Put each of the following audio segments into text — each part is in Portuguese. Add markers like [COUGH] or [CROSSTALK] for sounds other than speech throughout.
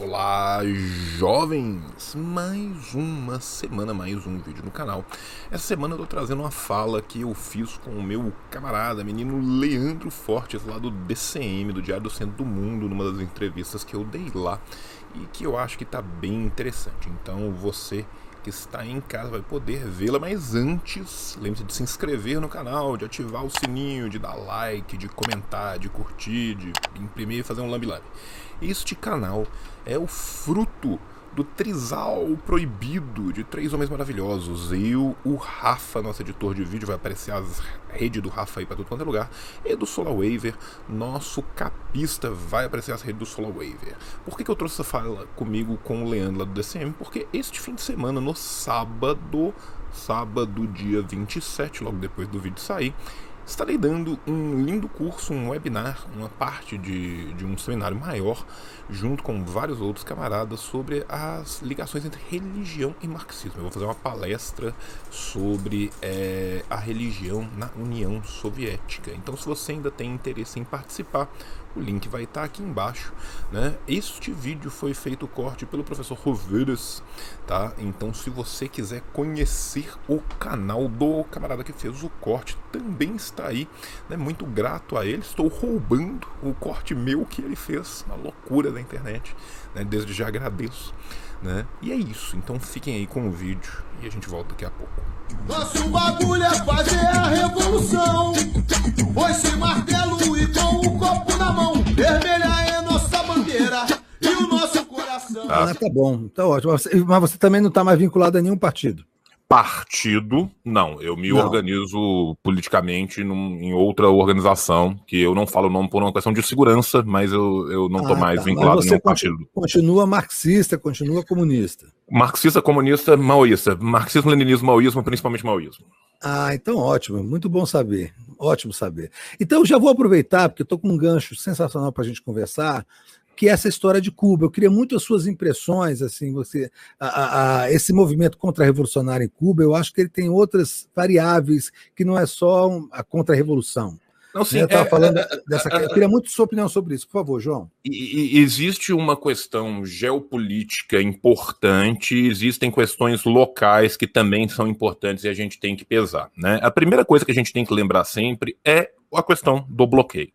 Olá, jovens! Mais uma semana, mais um vídeo no canal. Essa semana eu tô trazendo uma fala que eu fiz com o meu camarada, menino Leandro Fortes, lá do DCM, do Diário do Centro do Mundo, numa das entrevistas que eu dei lá e que eu acho que tá bem interessante. Então você que está em casa vai poder vê-la, mas antes, lembre-se de se inscrever no canal, de ativar o sininho, de dar like, de comentar, de curtir, de imprimir e fazer um lambi-lambi. Este canal é o fruto do trisal proibido de três homens maravilhosos. Eu, o Rafa, nosso editor de vídeo, vai aparecer as redes do Rafa aí para todo quanto é lugar. E do Solar Waver, nosso capista, vai aparecer as redes do Solar Waver. Por que, que eu trouxe essa fala comigo com o Leandro lá do DCM? Porque este fim de semana, no sábado, sábado, dia 27, logo depois do vídeo sair, estarei dando um lindo curso, um webinar, uma parte de, de um seminário maior, junto com vários outros camaradas, sobre as ligações entre religião e marxismo. Eu vou fazer uma palestra sobre é, a religião na União Soviética. Então, se você ainda tem interesse em participar, o link vai estar aqui embaixo. Né? Este vídeo foi feito corte pelo professor Roveres, tá? Então, se você quiser conhecer o canal do camarada que fez o corte, também está aí. Né? Muito grato a ele. Estou roubando o corte meu que ele fez, uma loucura da internet. Né? Desde já agradeço. Né? E é isso. Então fiquem aí com o vídeo e a gente volta daqui a pouco. Nosso bagulho é fazer a revolução. Foi sem martelo e com o copo na mão. Vermelha é nossa bandeira e o nosso coração. Ah, tá bom, tá ótimo. Mas você também não está mais vinculado a nenhum partido partido, não. Eu me não. organizo politicamente num, em outra organização, que eu não falo o nome por uma questão de segurança, mas eu, eu não estou ah, mais tá. vinculado a nenhum partido. Continua marxista, continua comunista. Marxista, comunista, maoísta. Marxismo, leninismo, maoísmo, principalmente maoísmo. Ah, então ótimo, muito bom saber, ótimo saber. Então já vou aproveitar, porque estou com um gancho sensacional para a gente conversar, que é essa história de Cuba. Eu queria muito as suas impressões, assim, você, a, a, esse movimento contra-revolucionário em Cuba, eu acho que ele tem outras variáveis que não é só a contra-revolução. Não, sim, eu estava é, falando é, dessa. É, eu queria muito sua opinião sobre isso, por favor, João. Existe uma questão geopolítica importante, existem questões locais que também são importantes e a gente tem que pesar. Né? A primeira coisa que a gente tem que lembrar sempre é a questão do bloqueio.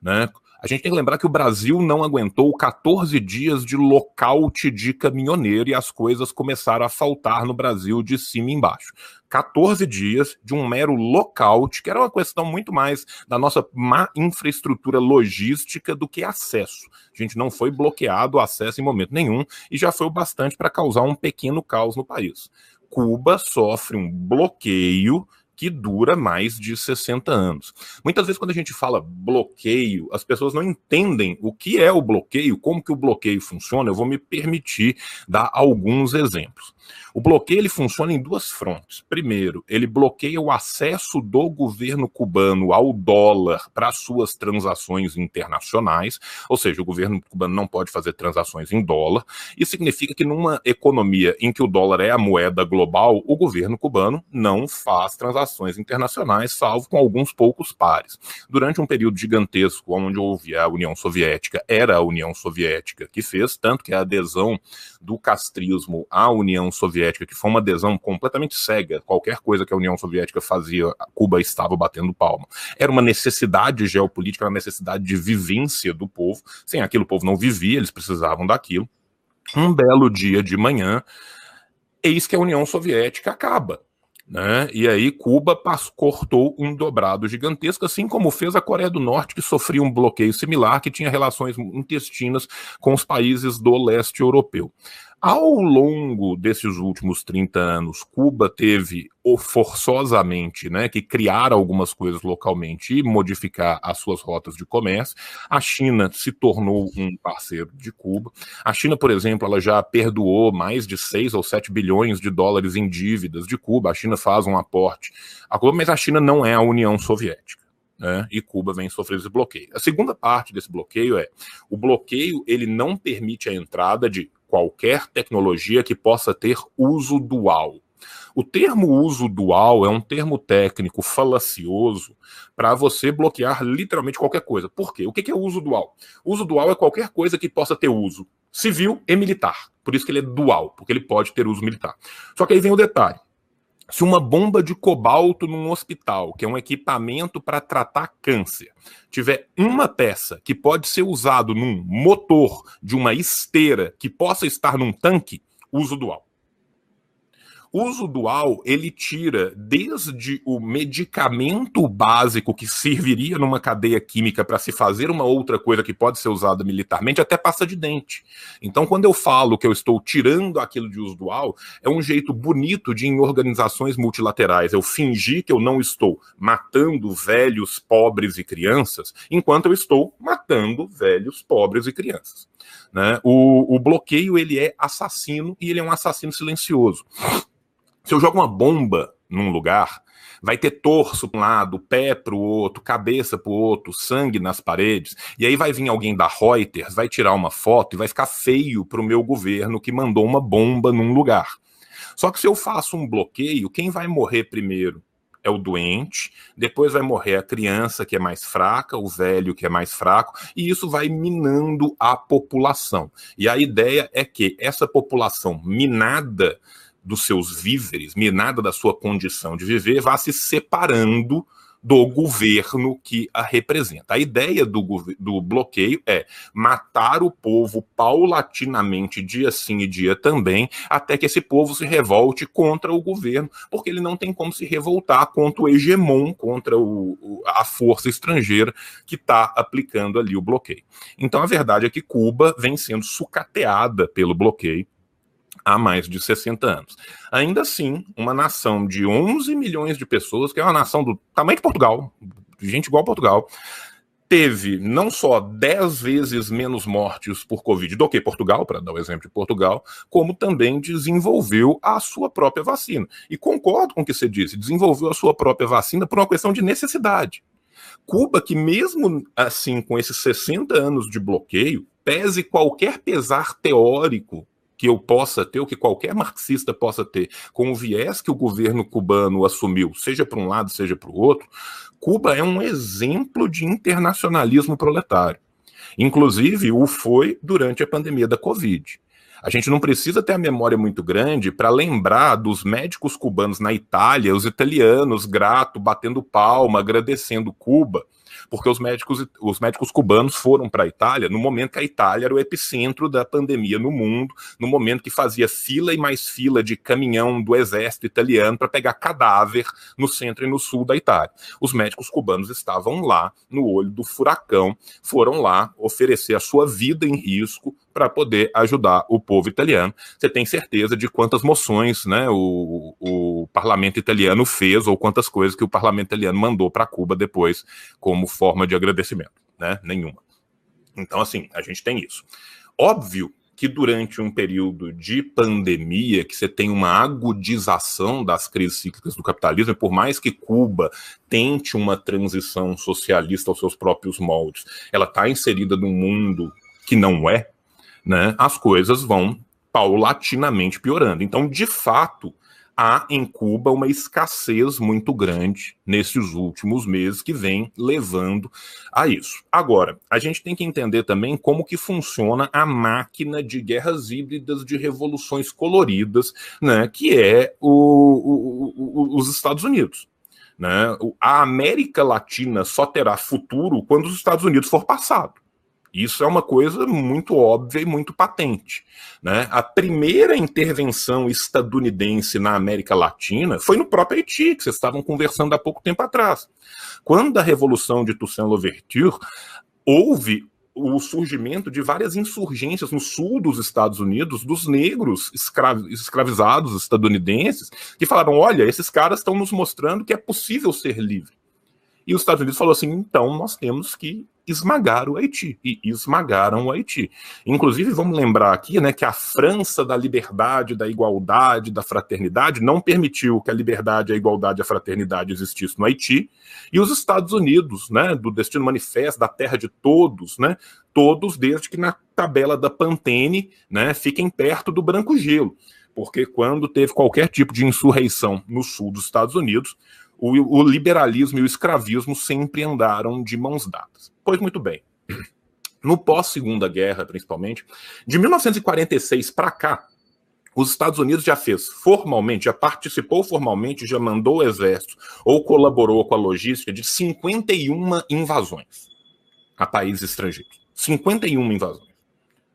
Né? A gente tem que lembrar que o Brasil não aguentou 14 dias de lockout de caminhoneiro e as coisas começaram a faltar no Brasil de cima e embaixo. 14 dias de um mero lockout, que era uma questão muito mais da nossa má infraestrutura logística do que acesso. A gente não foi bloqueado o acesso em momento nenhum e já foi o bastante para causar um pequeno caos no país. Cuba sofre um bloqueio que dura mais de 60 anos. Muitas vezes quando a gente fala bloqueio, as pessoas não entendem o que é o bloqueio, como que o bloqueio funciona. Eu vou me permitir dar alguns exemplos. O bloqueio ele funciona em duas frontes. Primeiro, ele bloqueia o acesso do governo cubano ao dólar para suas transações internacionais, ou seja, o governo cubano não pode fazer transações em dólar. Isso significa que numa economia em que o dólar é a moeda global, o governo cubano não faz transações internacionais, salvo com alguns poucos pares. Durante um período gigantesco, onde houve a União Soviética, era a União Soviética que fez, tanto que a adesão do castrismo à União Soviética, que foi uma adesão completamente cega, qualquer coisa que a União Soviética fazia, Cuba estava batendo palma. Era uma necessidade geopolítica, uma necessidade de vivência do povo. Sem aquilo, o povo não vivia, eles precisavam daquilo. Um belo dia de manhã, eis que a União Soviética acaba. Né? E aí Cuba cortou um dobrado gigantesco, assim como fez a Coreia do Norte, que sofria um bloqueio similar, que tinha relações intestinas com os países do leste europeu. Ao longo desses últimos 30 anos, Cuba teve forçosamente né, que criar algumas coisas localmente e modificar as suas rotas de comércio. A China se tornou um parceiro de Cuba. A China, por exemplo, ela já perdoou mais de 6 ou 7 bilhões de dólares em dívidas de Cuba. A China faz um aporte a Cuba, mas a China não é a União Soviética. Né, e Cuba vem sofrendo esse bloqueio. A segunda parte desse bloqueio é o bloqueio ele não permite a entrada de qualquer tecnologia que possa ter uso dual. O termo uso dual é um termo técnico falacioso para você bloquear literalmente qualquer coisa. Por quê? O que é uso dual? Uso dual é qualquer coisa que possa ter uso civil e militar. Por isso que ele é dual, porque ele pode ter uso militar. Só que aí vem o detalhe. Se uma bomba de cobalto num hospital, que é um equipamento para tratar câncer, tiver uma peça que pode ser usado num motor de uma esteira que possa estar num tanque, uso dual uso dual, ele tira desde o medicamento básico que serviria numa cadeia química para se fazer uma outra coisa que pode ser usada militarmente, até pasta de dente. Então, quando eu falo que eu estou tirando aquilo de uso dual, é um jeito bonito de, em organizações multilaterais, eu fingir que eu não estou matando velhos, pobres e crianças, enquanto eu estou matando velhos, pobres e crianças. Né? O, o bloqueio ele é assassino e ele é um assassino silencioso. Se eu jogo uma bomba num lugar, vai ter torso para um lado, pé para o outro, cabeça para o outro, sangue nas paredes, e aí vai vir alguém da Reuters, vai tirar uma foto e vai ficar feio para o meu governo que mandou uma bomba num lugar. Só que se eu faço um bloqueio, quem vai morrer primeiro? É o doente, depois vai morrer a criança que é mais fraca, o velho que é mais fraco, e isso vai minando a população. E a ideia é que essa população minada dos seus víveres, minada da sua condição de viver, vá se separando do governo que a representa. A ideia do, do bloqueio é matar o povo paulatinamente, dia sim e dia também, até que esse povo se revolte contra o governo, porque ele não tem como se revoltar contra o hegemon, contra o, a força estrangeira que está aplicando ali o bloqueio. Então a verdade é que Cuba vem sendo sucateada pelo bloqueio há mais de 60 anos. Ainda assim, uma nação de 11 milhões de pessoas, que é uma nação do tamanho de Portugal, gente igual a Portugal, teve não só 10 vezes menos mortes por Covid do que Portugal, para dar o exemplo de Portugal, como também desenvolveu a sua própria vacina. E concordo com o que você disse, desenvolveu a sua própria vacina por uma questão de necessidade. Cuba, que mesmo assim, com esses 60 anos de bloqueio, pese qualquer pesar teórico que eu possa ter, ou que qualquer marxista possa ter, com o viés que o governo cubano assumiu, seja para um lado, seja para o outro, Cuba é um exemplo de internacionalismo proletário. Inclusive, o foi durante a pandemia da Covid. A gente não precisa ter a memória muito grande para lembrar dos médicos cubanos na Itália, os italianos grato, batendo palma, agradecendo Cuba, porque os médicos, os médicos cubanos foram para a Itália no momento que a Itália era o epicentro da pandemia no mundo, no momento que fazia fila e mais fila de caminhão do exército italiano para pegar cadáver no centro e no sul da Itália. Os médicos cubanos estavam lá no olho do furacão, foram lá oferecer a sua vida em risco para poder ajudar o povo italiano. Você tem certeza de quantas moções né, o, o parlamento italiano fez ou quantas coisas que o parlamento italiano mandou para Cuba depois como forma de agradecimento? Né? Nenhuma. Então, assim, a gente tem isso. Óbvio que durante um período de pandemia, que você tem uma agudização das crises cíclicas do capitalismo, por mais que Cuba tente uma transição socialista aos seus próprios moldes, ela está inserida num mundo que não é, né, as coisas vão paulatinamente piorando. Então, de fato, há em Cuba uma escassez muito grande nesses últimos meses que vem levando a isso. Agora, a gente tem que entender também como que funciona a máquina de guerras híbridas de revoluções coloridas, né, que é o, o, o, os Estados Unidos. Né? A América Latina só terá futuro quando os Estados Unidos for passado. Isso é uma coisa muito óbvia e muito patente. Né? A primeira intervenção estadunidense na América Latina foi no próprio Haiti, que vocês estavam conversando há pouco tempo atrás. Quando a Revolução de Toussaint Louverture, houve o surgimento de várias insurgências no sul dos Estados Unidos dos negros escravizados estadunidenses que falaram: olha, esses caras estão nos mostrando que é possível ser livre. E os Estados Unidos falou assim: então nós temos que esmagar o Haiti. E esmagaram o Haiti. Inclusive, vamos lembrar aqui né, que a França da liberdade, da igualdade, da fraternidade não permitiu que a liberdade, a igualdade e a fraternidade existissem no Haiti. E os Estados Unidos, né, do Destino Manifesto, da terra de todos, né, todos desde que na tabela da Pantene né, fiquem perto do branco gelo. porque quando teve qualquer tipo de insurreição no sul dos Estados Unidos, o liberalismo e o escravismo sempre andaram de mãos dadas. Pois muito bem. No pós-segunda guerra, principalmente, de 1946 para cá, os Estados Unidos já fez formalmente, já participou formalmente, já mandou o exército ou colaborou com a logística de 51 invasões a países estrangeiros. 51 invasões.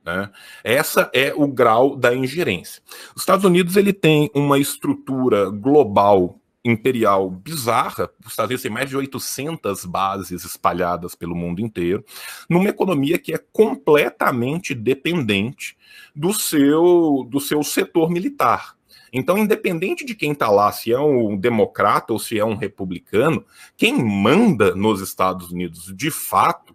Né? Essa é o grau da ingerência. Os Estados Unidos ele tem uma estrutura global imperial bizarra, os Estados Unidos têm mais de 800 bases espalhadas pelo mundo inteiro, numa economia que é completamente dependente do seu, do seu setor militar. Então, independente de quem está lá, se é um democrata ou se é um republicano, quem manda nos Estados Unidos de fato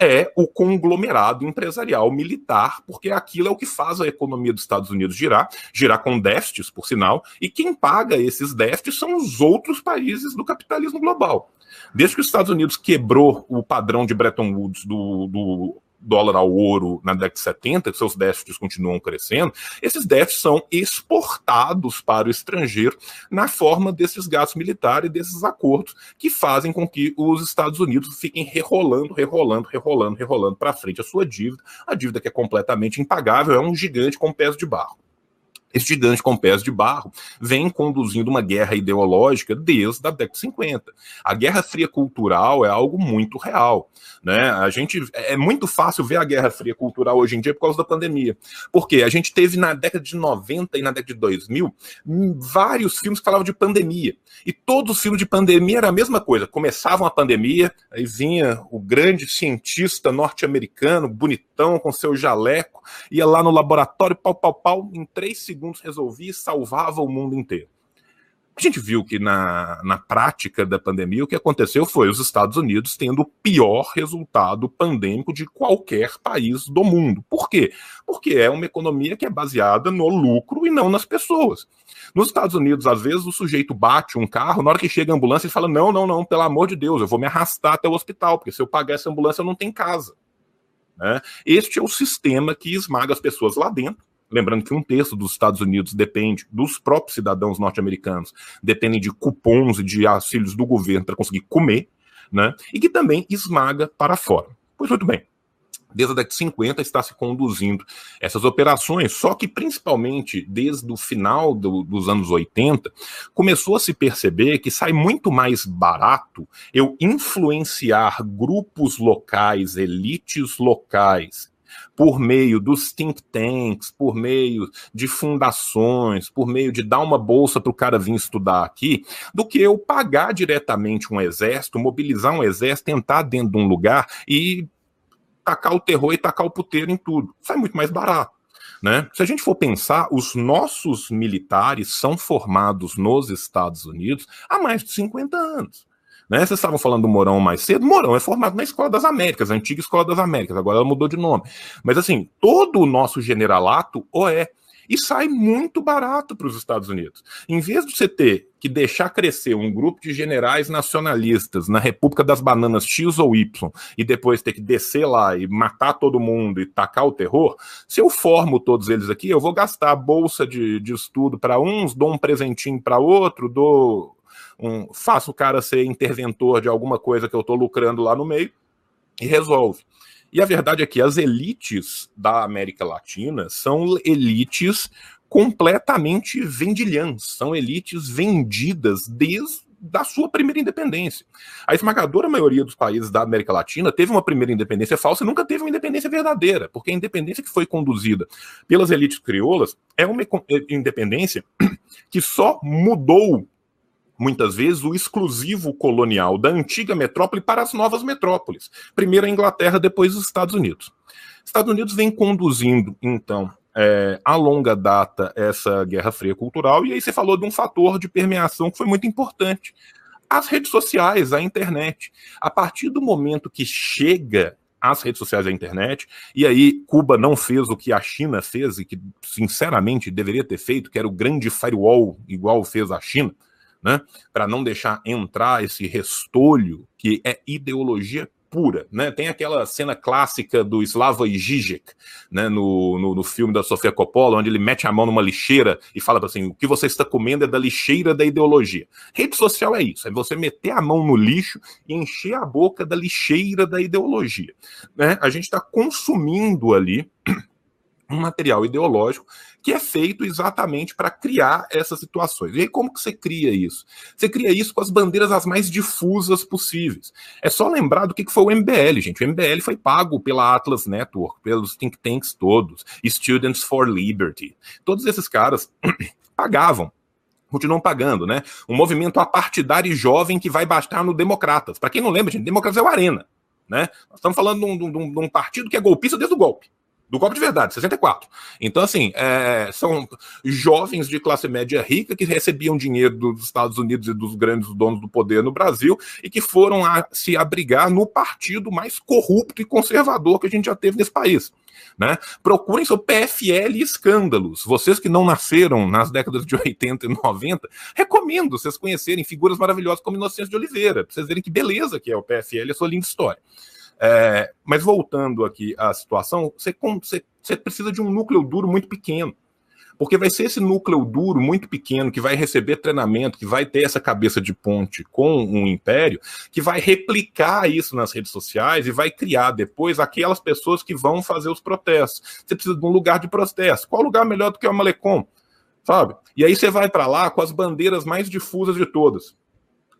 é o conglomerado empresarial militar, porque aquilo é o que faz a economia dos Estados Unidos girar, girar com déficits, por sinal, e quem paga esses déficits são os outros países do capitalismo global. Desde que os Estados Unidos quebrou o padrão de Bretton Woods do, do dólar ao ouro na década de 70, que seus déficits continuam crescendo, esses déficits são exportados para o estrangeiro na forma desses gastos militares e desses acordos que fazem com que os Estados Unidos fiquem rerolando, rerolando, rerolando, rerolando para frente a sua dívida, a dívida que é completamente impagável, é um gigante com pés de barro. Esse gigante com pés de barro vem conduzindo uma guerra ideológica desde a década de 50. A Guerra Fria cultural é algo muito real. Né? A gente é muito fácil ver a Guerra Fria cultural hoje em dia por causa da pandemia. Porque a gente teve na década de 90 e na década de 2000 vários filmes que falavam de pandemia. E todos os filmes de pandemia era a mesma coisa. Começavam a pandemia, aí vinha o grande cientista norte-americano, bonitão, com seu jaleco, ia lá no laboratório, pau, pau, pau, em três segundos resolvia e salvava o mundo inteiro. A gente viu que na, na prática da pandemia o que aconteceu foi os Estados Unidos tendo o pior resultado pandêmico de qualquer país do mundo. Por quê? Porque é uma economia que é baseada no lucro e não nas pessoas. Nos Estados Unidos, às vezes, o sujeito bate um carro, na hora que chega a ambulância, ele fala: Não, não, não, pelo amor de Deus, eu vou me arrastar até o hospital, porque se eu pagar essa ambulância, eu não tenho casa. Né? Este é o sistema que esmaga as pessoas lá dentro Lembrando que um terço dos Estados Unidos depende dos próprios cidadãos norte-americanos, dependem de cupons e de auxílios do governo para conseguir comer, né? E que também esmaga para fora. Pois muito bem. Desde a década de 50 está se conduzindo essas operações, só que principalmente desde o final do, dos anos 80, começou a se perceber que sai muito mais barato eu influenciar grupos locais, elites locais, por meio dos think tanks, por meio de fundações, por meio de dar uma bolsa para o cara vir estudar aqui, do que eu pagar diretamente um exército, mobilizar um exército, entrar dentro de um lugar e tacar o terror e tacar o puteiro em tudo. Sai muito mais barato. Né? Se a gente for pensar, os nossos militares são formados nos Estados Unidos há mais de 50 anos. Né? Vocês estavam falando do Morão mais cedo. Morão é formado na Escola das Américas, a antiga Escola das Américas, agora ela mudou de nome. Mas assim, todo o nosso generalato o é. E sai muito barato para os Estados Unidos. Em vez de você ter que deixar crescer um grupo de generais nacionalistas na República das Bananas X ou Y e depois ter que descer lá e matar todo mundo e tacar o terror, se eu formo todos eles aqui, eu vou gastar bolsa de, de estudo para uns, dou um presentinho para outro, dou um, faça o cara ser interventor de alguma coisa que eu estou lucrando lá no meio e resolve. E a verdade é que as elites da América Latina são elites completamente vendilhãs, são elites vendidas desde da sua primeira independência. A esmagadora maioria dos países da América Latina teve uma primeira independência falsa e nunca teve uma independência verdadeira, porque a independência que foi conduzida pelas elites crioulas é uma independência [COUGHS] que só mudou muitas vezes, o exclusivo colonial da antiga metrópole para as novas metrópoles. Primeiro a Inglaterra, depois os Estados Unidos. Estados Unidos vem conduzindo, então, é, a longa data essa Guerra Fria cultural, e aí você falou de um fator de permeação que foi muito importante. As redes sociais, a internet. A partir do momento que chega as redes sociais e a internet, e aí Cuba não fez o que a China fez, e que, sinceramente, deveria ter feito, que era o grande firewall, igual fez a China, né? Para não deixar entrar esse restolho que é ideologia pura, né? Tem aquela cena clássica do Slava Žižek, né, no, no, no, filme da Sofia Coppola, onde ele mete a mão numa lixeira e fala assim: o que você está comendo é da lixeira da ideologia. Rede social é isso, é você meter a mão no lixo e encher a boca da lixeira da ideologia. Né? A gente está consumindo ali um material ideológico que é feito exatamente para criar essas situações. E aí, como que você cria isso? Você cria isso com as bandeiras as mais difusas possíveis. É só lembrar do que foi o MBL, gente. O MBL foi pago pela Atlas Network, pelos think tanks todos, Students for Liberty. Todos esses caras [CLEARS THROAT] pagavam continuam pagando, né? Um movimento apartidário jovem que vai bastar no Democratas. Para quem não lembra, gente, Democratas é o Arena, né? Nós estamos falando de um, de, um, de um, partido que é golpista desde o golpe do golpe de verdade, 64. Então, assim, é, são jovens de classe média rica que recebiam dinheiro dos Estados Unidos e dos grandes donos do poder no Brasil e que foram a, se abrigar no partido mais corrupto e conservador que a gente já teve nesse país. Né? Procurem seu PFL escândalos. Vocês que não nasceram nas décadas de 80 e 90, recomendo vocês conhecerem figuras maravilhosas como Inocêncio de Oliveira, para vocês verem que beleza que é o PFL e a sua linda história. É, mas voltando aqui à situação, você, você, você precisa de um núcleo duro muito pequeno. Porque vai ser esse núcleo duro, muito pequeno, que vai receber treinamento, que vai ter essa cabeça de ponte com um império, que vai replicar isso nas redes sociais e vai criar depois aquelas pessoas que vão fazer os protestos. Você precisa de um lugar de protesto. Qual lugar melhor do que o Malecom? Sabe? E aí você vai para lá com as bandeiras mais difusas de todas: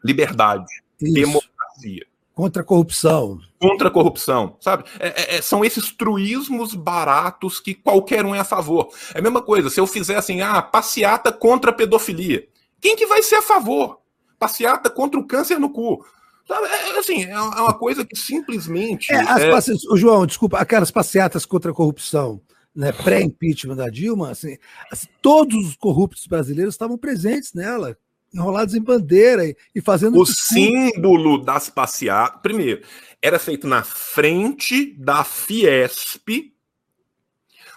liberdade, isso. democracia. Contra a corrupção. Contra a corrupção, sabe? É, é, é, são esses truísmos baratos que qualquer um é a favor. É a mesma coisa, se eu fizer assim, ah, passeata contra a pedofilia. Quem que vai ser a favor? Passeata contra o câncer no cu. É, é assim, é uma coisa que simplesmente. É, as passe... João, desculpa, aquelas passeatas contra a corrupção. Né, pré-impeachment da Dilma, assim, assim, todos os corruptos brasileiros estavam presentes nela enrolados em bandeira e, fazendo. O símbolo das passeatas. Primeiro, era feito na frente da Fiesp,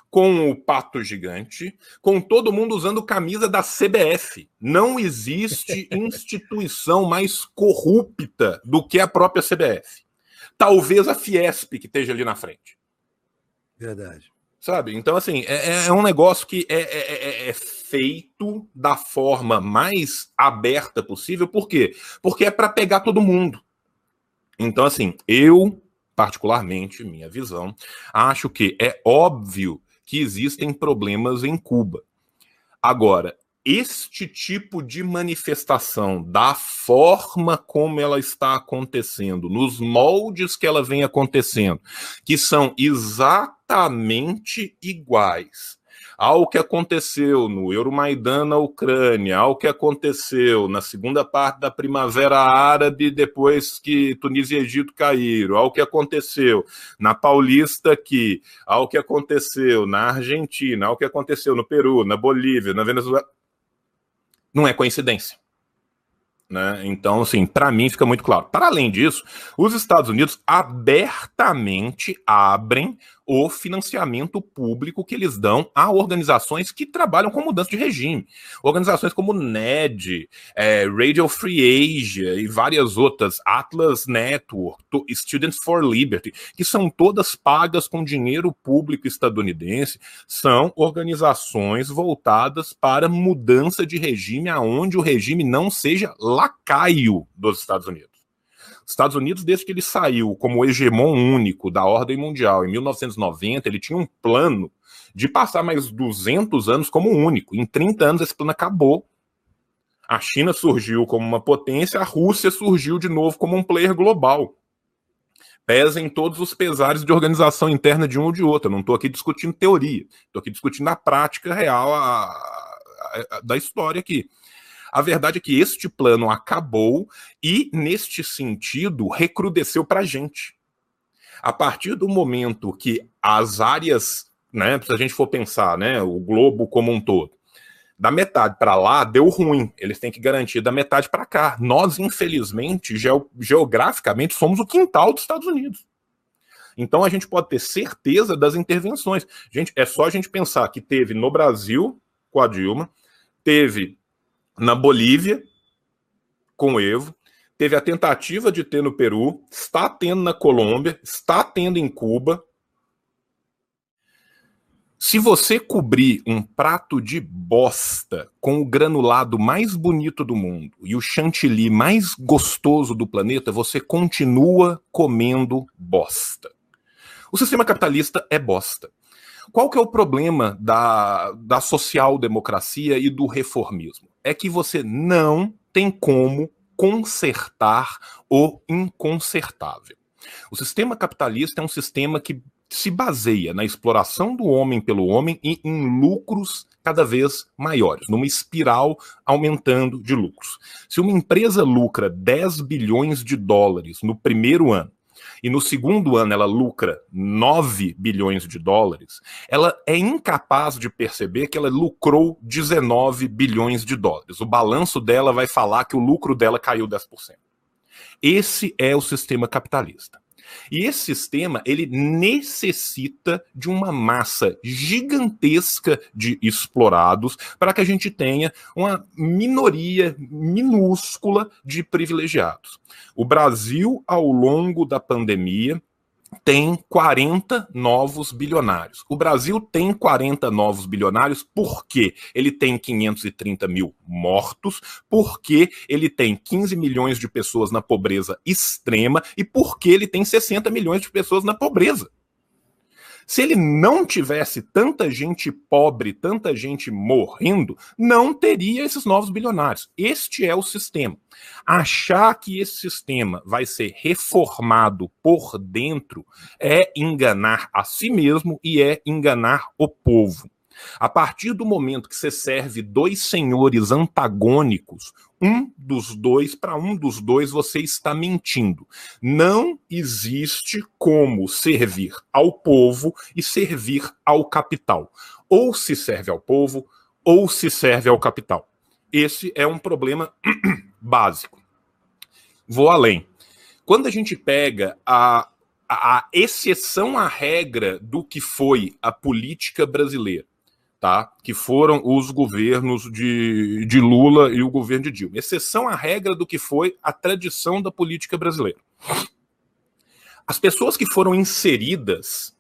com o pato gigante, com todo mundo usando camisa da CBF. Não existe [LAUGHS] instituição mais corrupta do que a própria CBF. Talvez a Fiesp que esteja ali na frente. Verdade. Sabe? Então, assim, é, é um negócio que é, é, é, é feito da forma mais aberta possível. Por quê? Porque é para pegar todo mundo. Então, assim, eu, particularmente, minha visão, acho que é óbvio que existem problemas em Cuba. Agora, este tipo de manifestação, da forma como ela está acontecendo, nos moldes que ela vem acontecendo, que são exatamente iguais ao que aconteceu no Euromaidan na Ucrânia, ao que aconteceu na segunda parte da Primavera Árabe, depois que Tunísia e Egito caíram, ao que aconteceu na Paulista aqui, ao que aconteceu na Argentina, ao que aconteceu no Peru, na Bolívia, na Venezuela não é coincidência. Né? Então, assim, para mim fica muito claro. Para além disso, os Estados Unidos abertamente abrem o financiamento público que eles dão a organizações que trabalham com mudança de regime. Organizações como NED, é, Radio Free Asia e várias outras, Atlas Network, Students for Liberty, que são todas pagas com dinheiro público estadunidense, são organizações voltadas para mudança de regime aonde o regime não seja lacaio dos Estados Unidos. Estados Unidos, desde que ele saiu como hegemon único da ordem mundial em 1990, ele tinha um plano de passar mais 200 anos como único. Em 30 anos, esse plano acabou. A China surgiu como uma potência, a Rússia surgiu de novo como um player global. Pesem todos os pesares de organização interna de um ou de outro. Eu não estou aqui discutindo teoria, estou aqui discutindo a prática real a, a, a, da história aqui. A verdade é que este plano acabou e, neste sentido, recrudesceu para a gente. A partir do momento que as áreas, né, se a gente for pensar, né, o globo como um todo, da metade para lá deu ruim. Eles têm que garantir da metade para cá. Nós, infelizmente, geograficamente, somos o quintal dos Estados Unidos. Então a gente pode ter certeza das intervenções. Gente, é só a gente pensar que teve no Brasil com a Dilma, teve na Bolívia, com o Evo, teve a tentativa de ter no Peru, está tendo na Colômbia, está tendo em Cuba. Se você cobrir um prato de bosta com o granulado mais bonito do mundo e o chantilly mais gostoso do planeta, você continua comendo bosta. O sistema capitalista é bosta. Qual que é o problema da, da social-democracia e do reformismo? É que você não tem como consertar o inconsertável. O sistema capitalista é um sistema que se baseia na exploração do homem pelo homem e em lucros cada vez maiores, numa espiral aumentando de lucros. Se uma empresa lucra 10 bilhões de dólares no primeiro ano e no segundo ano ela lucra 9 bilhões de dólares, ela é incapaz de perceber que ela lucrou 19 bilhões de dólares. O balanço dela vai falar que o lucro dela caiu 10%. Esse é o sistema capitalista. E esse sistema, ele necessita de uma massa gigantesca de explorados para que a gente tenha uma minoria minúscula de privilegiados. O Brasil, ao longo da pandemia, tem 40 novos bilionários. O Brasil tem 40 novos bilionários porque ele tem 530 mil mortos, porque ele tem 15 milhões de pessoas na pobreza extrema e porque ele tem 60 milhões de pessoas na pobreza. Se ele não tivesse tanta gente pobre, tanta gente morrendo, não teria esses novos bilionários. Este é o sistema. Achar que esse sistema vai ser reformado por dentro é enganar a si mesmo e é enganar o povo. A partir do momento que você serve dois senhores antagônicos, um dos dois, para um dos dois você está mentindo. Não existe como servir ao povo e servir ao capital. Ou se serve ao povo, ou se serve ao capital. Esse é um problema [CLEARS THROAT] básico. Vou além. Quando a gente pega a, a exceção à regra do que foi a política brasileira, tá? que foram os governos de, de Lula e o governo de Dilma. Exceção à regra do que foi a tradição da política brasileira. As pessoas que foram inseridas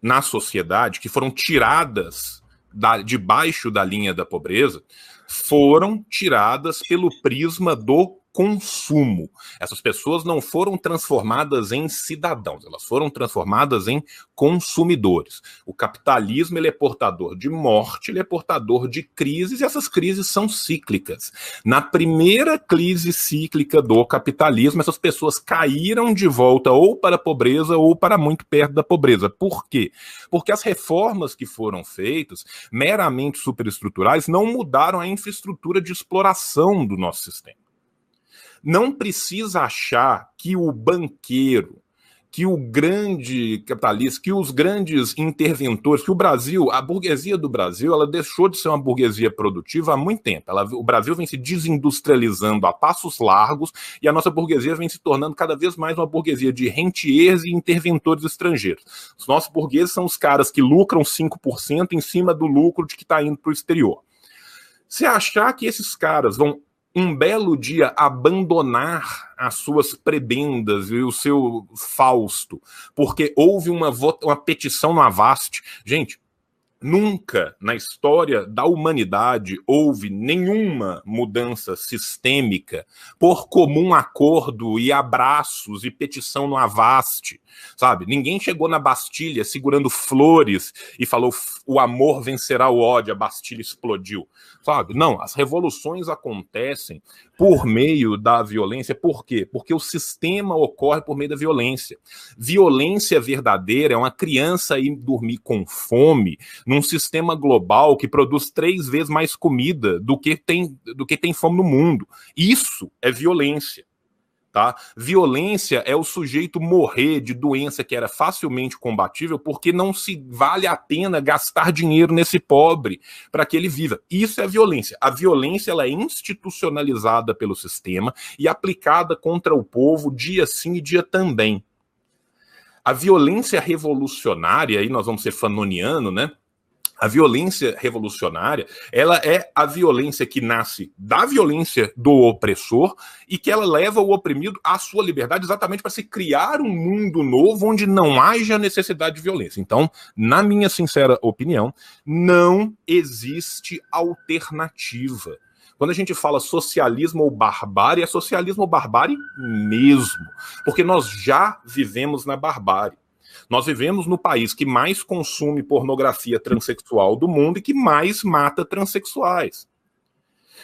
na sociedade, que foram tiradas da, debaixo da linha da pobreza, foram tiradas pelo prisma do consumo. Essas pessoas não foram transformadas em cidadãos, elas foram transformadas em consumidores. O capitalismo ele é portador de morte, ele é portador de crises, e essas crises são cíclicas. Na primeira crise cíclica do capitalismo, essas pessoas caíram de volta ou para a pobreza ou para muito perto da pobreza. Por quê? Porque as reformas que foram feitas, meramente superestruturais, não mudaram a infraestrutura de exploração do nosso sistema não precisa achar que o banqueiro, que o grande capitalista, que os grandes interventores, que o Brasil, a burguesia do Brasil, ela deixou de ser uma burguesia produtiva há muito tempo. Ela, o Brasil vem se desindustrializando a passos largos e a nossa burguesia vem se tornando cada vez mais uma burguesia de rentiers e interventores estrangeiros. Os nossos burgueses são os caras que lucram 5% em cima do lucro de que está indo para o exterior. Se achar que esses caras vão um belo dia abandonar as suas prebendas e o seu Fausto, porque houve uma, uma petição no Avast. Gente, Nunca na história da humanidade houve nenhuma mudança sistêmica por comum acordo e abraços e petição no Avaste, sabe? Ninguém chegou na Bastilha segurando flores e falou o amor vencerá o ódio, a Bastilha explodiu, sabe? Não, as revoluções acontecem por meio da violência. Por quê? Porque o sistema ocorre por meio da violência. Violência verdadeira é uma criança ir dormir com fome num sistema global que produz três vezes mais comida do que tem, do que tem fome no mundo. Isso é violência. Tá? Violência é o sujeito morrer de doença que era facilmente combatível porque não se vale a pena gastar dinheiro nesse pobre para que ele viva. Isso é violência. A violência ela é institucionalizada pelo sistema e aplicada contra o povo dia sim e dia também. A violência revolucionária, aí nós vamos ser fanoniano, né? A violência revolucionária, ela é a violência que nasce da violência do opressor e que ela leva o oprimido à sua liberdade exatamente para se criar um mundo novo onde não haja necessidade de violência. Então, na minha sincera opinião, não existe alternativa. Quando a gente fala socialismo ou barbárie, é socialismo ou barbárie mesmo, porque nós já vivemos na barbárie. Nós vivemos no país que mais consome pornografia transexual do mundo e que mais mata transexuais.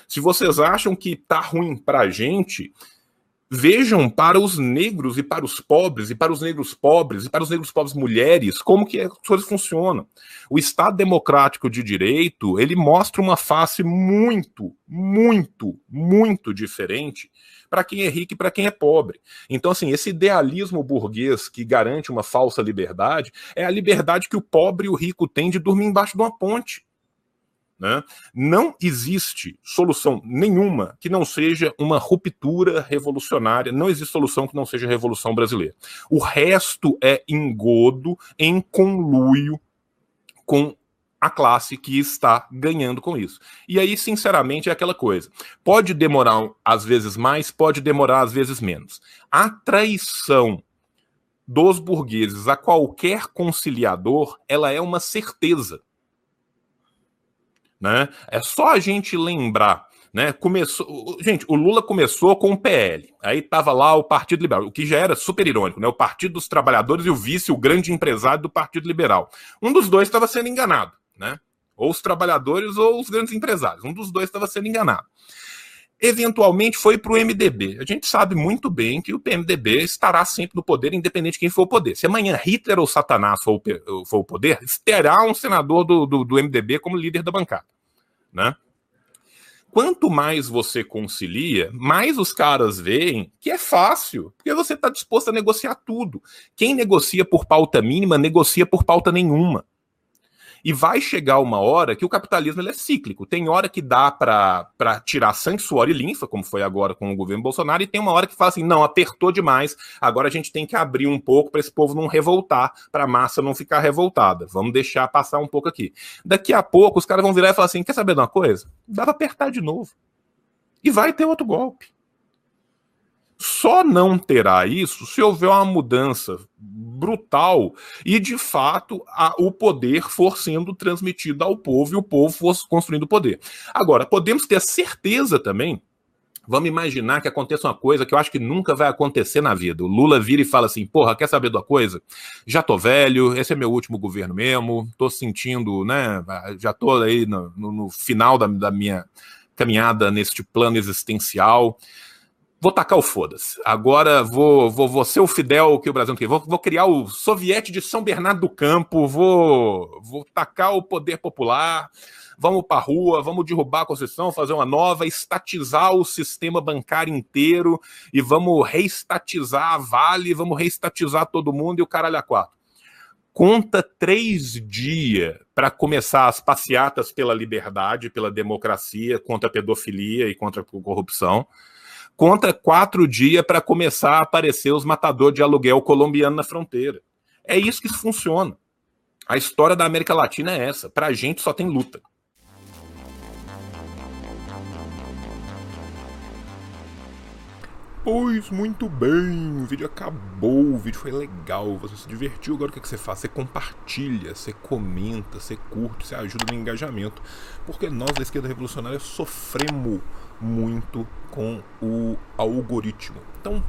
Se vocês acham que tá ruim pra gente, vejam para os negros e para os pobres, e para os negros pobres, e para os negros pobres mulheres, como que as coisas funcionam. O Estado democrático de direito, ele mostra uma face muito, muito, muito diferente para quem é rico e para quem é pobre. Então, assim, esse idealismo burguês que garante uma falsa liberdade é a liberdade que o pobre e o rico têm de dormir embaixo de uma ponte. Né? Não existe solução nenhuma que não seja uma ruptura revolucionária, não existe solução que não seja a Revolução Brasileira. O resto é engodo em conluio com a classe que está ganhando com isso. E aí, sinceramente, é aquela coisa. Pode demorar às vezes mais, pode demorar às vezes menos. A traição dos burgueses a qualquer conciliador, ela é uma certeza. Né? É só a gente lembrar né? Começou, gente, o Lula começou com o PL. Aí tava lá o Partido Liberal, o que já era super irônico, né? O Partido dos Trabalhadores e o vice, o grande empresário do Partido Liberal. Um dos dois estava sendo enganado né? Ou os trabalhadores ou os grandes empresários. Um dos dois estava sendo enganado. Eventualmente foi para o MDB. A gente sabe muito bem que o PMDB estará sempre no poder, independente de quem for o poder. Se amanhã Hitler ou Satanás for o, for o poder, terá um senador do, do, do MDB como líder da bancada. Né? quanto mais você concilia, mais os caras veem que é fácil, porque você está disposto a negociar tudo. Quem negocia por pauta mínima, negocia por pauta nenhuma. E vai chegar uma hora que o capitalismo ele é cíclico. Tem hora que dá para tirar sangue, suor e linfa, como foi agora com o governo Bolsonaro, e tem uma hora que fala assim: não, apertou demais, agora a gente tem que abrir um pouco para esse povo não revoltar, para a massa não ficar revoltada. Vamos deixar passar um pouco aqui. Daqui a pouco os caras vão virar e falar assim: quer saber de uma coisa? Dá para apertar de novo. E vai ter outro golpe. Só não terá isso se houver uma mudança brutal e, de fato, a, o poder for sendo transmitido ao povo e o povo for construindo o poder. Agora, podemos ter certeza também. Vamos imaginar que aconteça uma coisa que eu acho que nunca vai acontecer na vida. O Lula vira e fala assim: porra, quer saber de uma coisa? Já tô velho, esse é meu último governo mesmo, tô sentindo, né? Já tô aí no, no, no final da, da minha caminhada neste plano existencial vou tacar o foda-se. Agora vou, vou, vou ser o Fidel que o Brasil não quer. Vou, vou criar o soviete de São Bernardo do Campo, vou, vou tacar o poder popular, vamos para rua, vamos derrubar a Constituição, fazer uma nova, estatizar o sistema bancário inteiro e vamos reestatizar a Vale, vamos reestatizar todo mundo e o caralho a quatro. Conta três dias para começar as passeatas pela liberdade, pela democracia, contra a pedofilia e contra a corrupção contra quatro dias para começar a aparecer os matadores de aluguel colombiano na fronteira. É isso que funciona. A história da América Latina é essa. Para a gente só tem luta. Pois muito bem, o vídeo acabou, o vídeo foi legal, você se divertiu, agora o que, que você faz? Você compartilha, você comenta, você curte, você ajuda no engajamento, porque nós da esquerda revolucionária sofremos muito com o algoritmo. Então,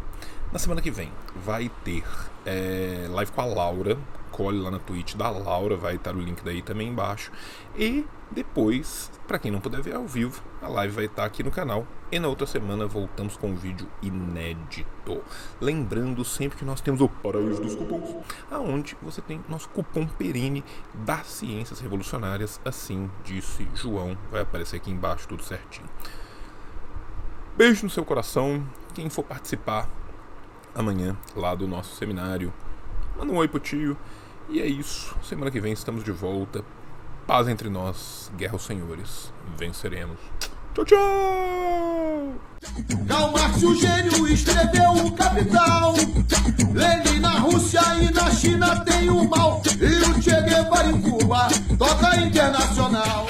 na semana que vem vai ter é, live com a Laura, colhe lá na Twitch da Laura, vai estar o link daí também embaixo. E depois, para quem não puder ver ao vivo, a live vai estar aqui no canal. E na outra semana voltamos com um vídeo inédito. Lembrando sempre que nós temos o Paraíso dos Cupons, aonde você tem nosso cupom perene das Ciências Revolucionárias. Assim disse João, vai aparecer aqui embaixo tudo certinho. Beijo no seu coração. Quem for participar amanhã lá do nosso seminário, manda um oi pro tio. E é isso. Semana que vem estamos de volta. Paz entre nós, guerra aos senhores. Venceremos. Tchau, tchau! Karl Marx, o gênio, escreveu o Capital. Lenin na Rússia e na China tem o mal. E o Che Guevara em Cuba toca internacional.